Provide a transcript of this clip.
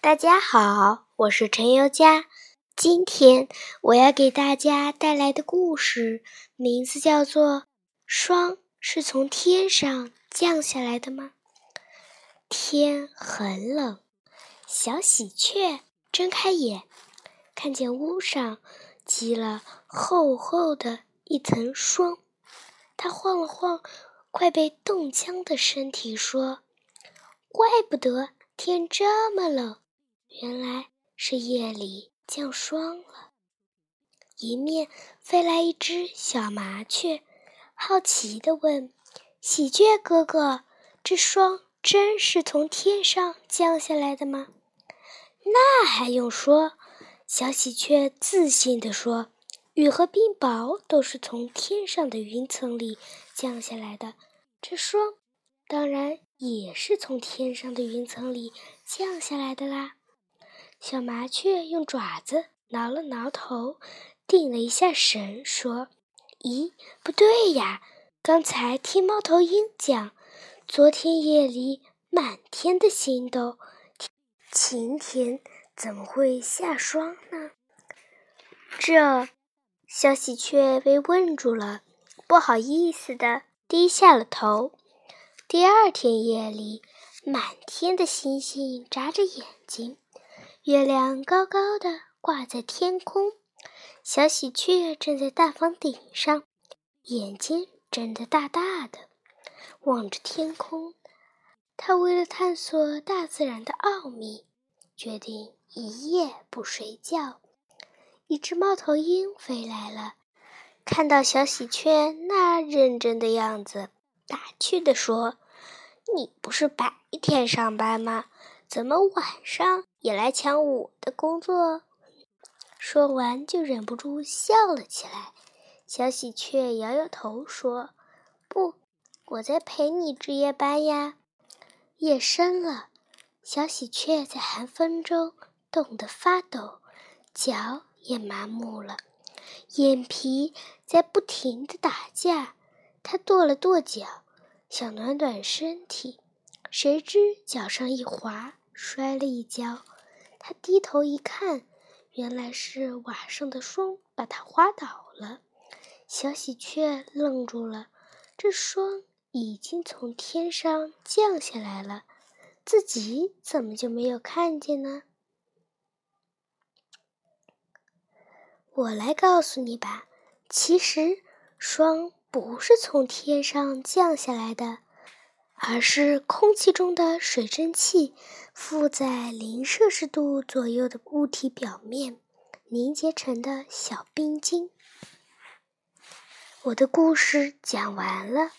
大家好，我是陈宥嘉。今天我要给大家带来的故事名字叫做《霜是从天上降下来的吗》。天很冷，小喜鹊睁开眼，看见屋上积了厚厚的一层霜，它晃了晃快被冻僵的身体，说：“怪不得天这么冷。”原来是夜里降霜了。迎面飞来一只小麻雀，好奇地问：“喜鹊哥哥，这霜真是从天上降下来的吗？”“那还用说？”小喜鹊自信地说：“雨和冰雹都是从天上的云层里降下来的，这霜当然也是从天上的云层里降下来的啦。”小麻雀用爪子挠了挠头，定了一下神，说：“咦，不对呀！刚才听猫头鹰讲，昨天夜里满天的星斗，晴天怎么会下霜呢？”这小喜鹊被问住了，不好意思的低下了头。第二天夜里，满天的星星眨着眼睛。月亮高高的挂在天空，小喜鹊站在大房顶上，眼睛睁得大大的，望着天空。它为了探索大自然的奥秘，决定一夜不睡觉。一只猫头鹰飞来了，看到小喜鹊那认真的样子，打趣地说：“你不是白天上班吗？”怎么晚上也来抢我的工作？说完就忍不住笑了起来。小喜鹊摇摇头说：“不，我在陪你值夜班呀。”夜深了，小喜鹊在寒风中冻得发抖，脚也麻木了，眼皮在不停地打架。它跺了跺脚，想暖暖身体，谁知脚上一滑。摔了一跤，他低头一看，原来是瓦上的霜把他滑倒了。小喜鹊愣住了，这霜已经从天上降下来了，自己怎么就没有看见呢？我来告诉你吧，其实霜不是从天上降下来的。而是空气中的水蒸气附在零摄氏度左右的物体表面凝结成的小冰晶。我的故事讲完了。